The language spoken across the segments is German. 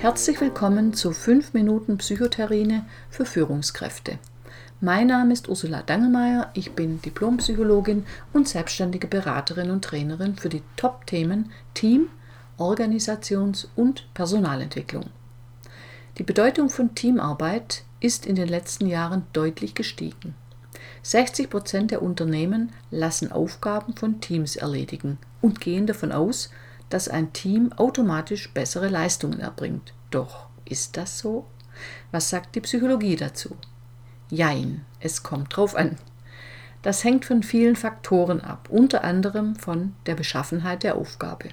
Herzlich willkommen zu 5 Minuten Psychotherine für Führungskräfte. Mein Name ist Ursula Dangelmeier, ich bin Diplompsychologin und selbstständige Beraterin und Trainerin für die Top-Themen Team, Organisations- und Personalentwicklung. Die Bedeutung von Teamarbeit ist in den letzten Jahren deutlich gestiegen. 60 Prozent der Unternehmen lassen Aufgaben von Teams erledigen und gehen davon aus, dass ein Team automatisch bessere Leistungen erbringt. Doch ist das so? Was sagt die Psychologie dazu? Jein, es kommt drauf an. Das hängt von vielen Faktoren ab, unter anderem von der Beschaffenheit der Aufgabe.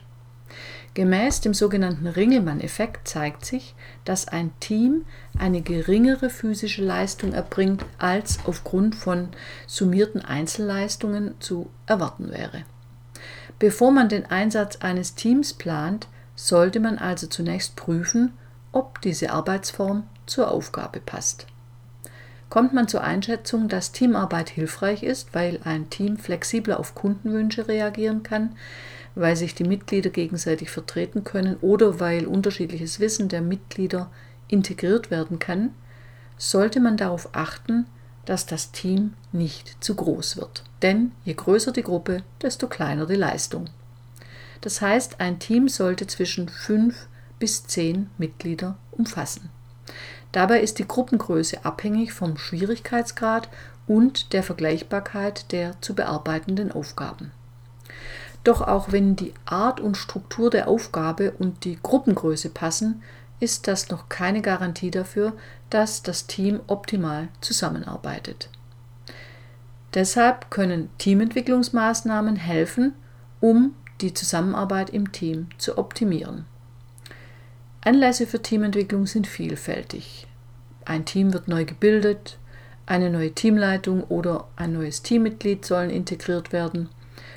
Gemäß dem sogenannten Ringelmann-Effekt zeigt sich, dass ein Team eine geringere physische Leistung erbringt, als aufgrund von summierten Einzelleistungen zu erwarten wäre. Bevor man den Einsatz eines Teams plant, sollte man also zunächst prüfen, ob diese Arbeitsform zur Aufgabe passt. Kommt man zur Einschätzung, dass Teamarbeit hilfreich ist, weil ein Team flexibler auf Kundenwünsche reagieren kann, weil sich die Mitglieder gegenseitig vertreten können oder weil unterschiedliches Wissen der Mitglieder integriert werden kann, sollte man darauf achten, dass das Team nicht zu groß wird. Denn je größer die Gruppe, desto kleiner die Leistung. Das heißt, ein Team sollte zwischen fünf bis zehn Mitglieder umfassen. Dabei ist die Gruppengröße abhängig vom Schwierigkeitsgrad und der Vergleichbarkeit der zu bearbeitenden Aufgaben. Doch auch wenn die Art und Struktur der Aufgabe und die Gruppengröße passen, ist das noch keine Garantie dafür, dass das Team optimal zusammenarbeitet. Deshalb können Teamentwicklungsmaßnahmen helfen, um die Zusammenarbeit im Team zu optimieren. Anlässe für Teamentwicklung sind vielfältig. Ein Team wird neu gebildet, eine neue Teamleitung oder ein neues Teammitglied sollen integriert werden,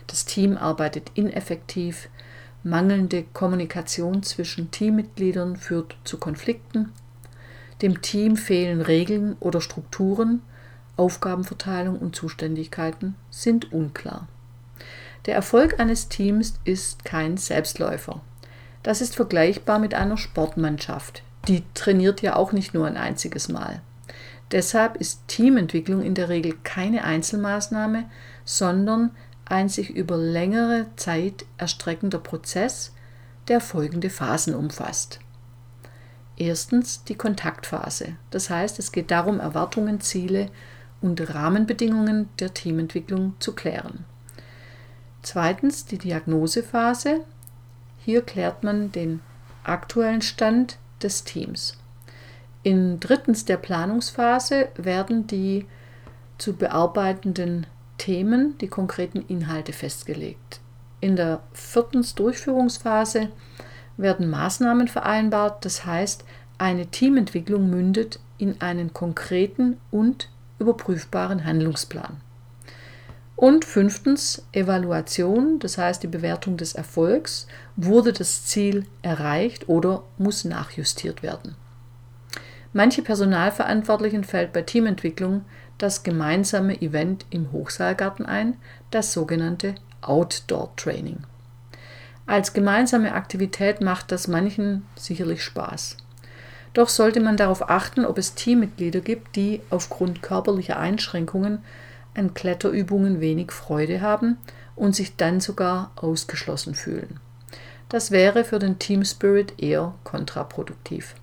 das Team arbeitet ineffektiv, mangelnde Kommunikation zwischen Teammitgliedern führt zu Konflikten, dem Team fehlen Regeln oder Strukturen, Aufgabenverteilung und Zuständigkeiten sind unklar. Der Erfolg eines Teams ist kein Selbstläufer. Das ist vergleichbar mit einer Sportmannschaft. Die trainiert ja auch nicht nur ein einziges Mal. Deshalb ist Teamentwicklung in der Regel keine Einzelmaßnahme, sondern ein sich über längere Zeit erstreckender Prozess, der folgende Phasen umfasst. Erstens die Kontaktphase. Das heißt, es geht darum, Erwartungen, Ziele und Rahmenbedingungen der Teamentwicklung zu klären. Zweitens die Diagnosephase. Hier klärt man den aktuellen Stand des Teams. In drittens der Planungsphase werden die zu bearbeitenden Themen, die konkreten Inhalte festgelegt. In der viertens Durchführungsphase werden Maßnahmen vereinbart, das heißt, eine Teamentwicklung mündet in einen konkreten und überprüfbaren Handlungsplan. Und fünftens Evaluation, das heißt die Bewertung des Erfolgs. Wurde das Ziel erreicht oder muss nachjustiert werden? Manche Personalverantwortlichen fällt bei Teamentwicklung das gemeinsame Event im Hochsaalgarten ein, das sogenannte Outdoor Training. Als gemeinsame Aktivität macht das manchen sicherlich Spaß. Doch sollte man darauf achten, ob es Teammitglieder gibt, die aufgrund körperlicher Einschränkungen an Kletterübungen wenig Freude haben und sich dann sogar ausgeschlossen fühlen. Das wäre für den Team Spirit eher kontraproduktiv.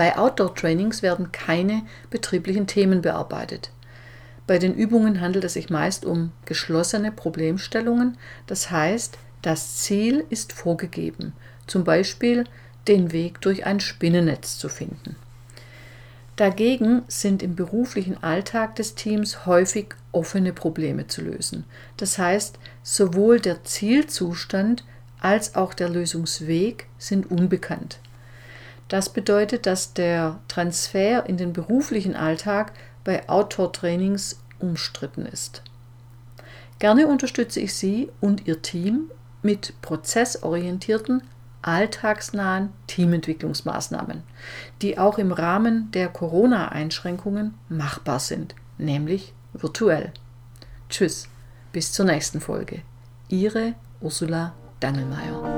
Bei Outdoor-Trainings werden keine betrieblichen Themen bearbeitet. Bei den Übungen handelt es sich meist um geschlossene Problemstellungen, das heißt, das Ziel ist vorgegeben, zum Beispiel den Weg durch ein Spinnennetz zu finden. Dagegen sind im beruflichen Alltag des Teams häufig offene Probleme zu lösen. Das heißt, sowohl der Zielzustand als auch der Lösungsweg sind unbekannt. Das bedeutet, dass der Transfer in den beruflichen Alltag bei Outdoor-Trainings umstritten ist. Gerne unterstütze ich Sie und Ihr Team mit prozessorientierten, alltagsnahen Teamentwicklungsmaßnahmen, die auch im Rahmen der Corona-Einschränkungen machbar sind, nämlich virtuell. Tschüss, bis zur nächsten Folge. Ihre Ursula Dangelmeier.